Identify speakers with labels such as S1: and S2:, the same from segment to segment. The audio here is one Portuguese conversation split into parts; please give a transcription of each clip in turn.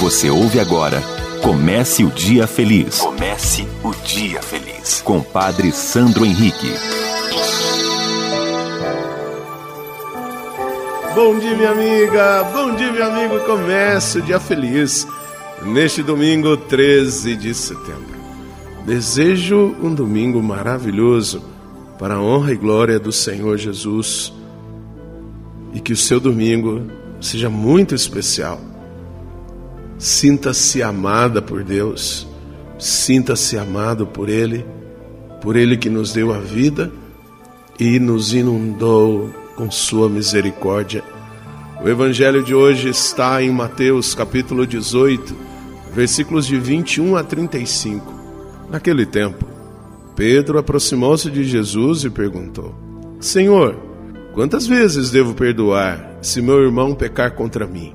S1: Você ouve agora Comece o Dia Feliz. Comece o Dia Feliz. Com Padre Sandro Henrique.
S2: Bom dia, minha amiga. Bom dia, meu amigo. Comece o Dia Feliz. Neste domingo 13 de setembro. Desejo um domingo maravilhoso para a honra e glória do Senhor Jesus. E que o seu domingo seja muito especial Sinta-se amada por Deus, sinta-se amado por Ele, por Ele que nos deu a vida e nos inundou com Sua misericórdia. O Evangelho de hoje está em Mateus capítulo 18, versículos de 21 a 35. Naquele tempo, Pedro aproximou-se de Jesus e perguntou: Senhor, quantas vezes devo perdoar se meu irmão pecar contra mim?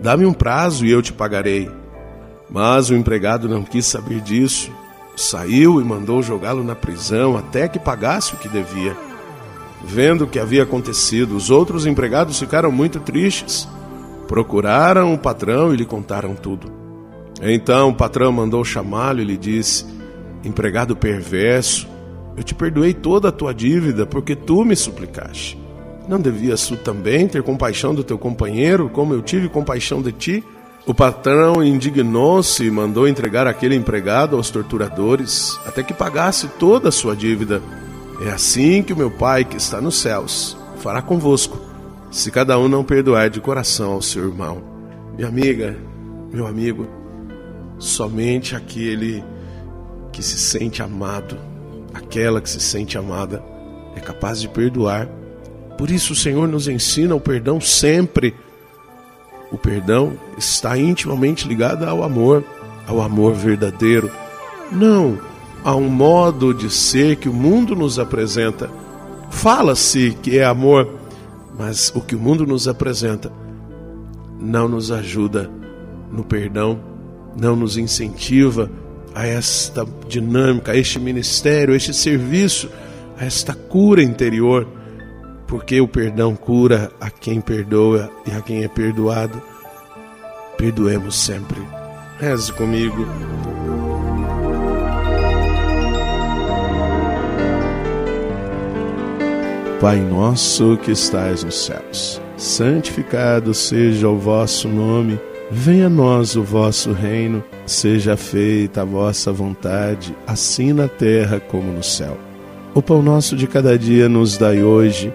S2: Dá-me um prazo e eu te pagarei. Mas o empregado não quis saber disso. Saiu e mandou jogá-lo na prisão até que pagasse o que devia. Vendo o que havia acontecido, os outros empregados ficaram muito tristes. Procuraram o patrão e lhe contaram tudo. Então o patrão mandou chamá-lo e lhe disse: Empregado perverso, eu te perdoei toda a tua dívida porque tu me suplicaste. Não devias tu também ter compaixão do teu companheiro, como eu tive compaixão de ti? O patrão indignou-se e mandou entregar aquele empregado aos torturadores, até que pagasse toda a sua dívida. É assim que o meu Pai, que está nos céus, fará convosco, se cada um não perdoar de coração ao seu irmão. Minha amiga, meu amigo, somente aquele que se sente amado, aquela que se sente amada, é capaz de perdoar por isso o Senhor nos ensina o perdão sempre. O perdão está intimamente ligado ao amor, ao amor verdadeiro, não a um modo de ser que o mundo nos apresenta. Fala-se que é amor, mas o que o mundo nos apresenta não nos ajuda no perdão, não nos incentiva a esta dinâmica, a este ministério, a este serviço, a esta cura interior porque o perdão cura a quem perdoa e a quem é perdoado. Perdoemos sempre. Reze comigo. Pai nosso que estais nos céus, santificado seja o vosso nome, venha a nós o vosso reino, seja feita a vossa vontade, assim na terra como no céu. O pão nosso de cada dia nos dai hoje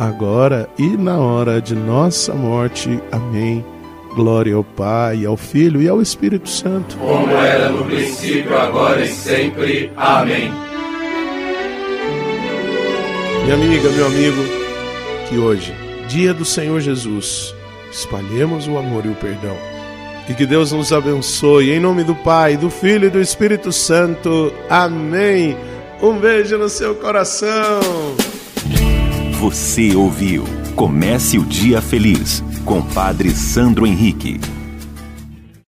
S2: agora e na hora de nossa morte. Amém. Glória ao Pai, ao Filho e ao Espírito Santo.
S3: Como era no princípio, agora e sempre. Amém.
S2: Minha amiga, meu amigo, que hoje, dia do Senhor Jesus, espalhemos o amor e o perdão. E que Deus nos abençoe, em nome do Pai, do Filho e do Espírito Santo. Amém. Um beijo no seu coração.
S1: Você ouviu Comece o Dia Feliz com Padre Sandro Henrique.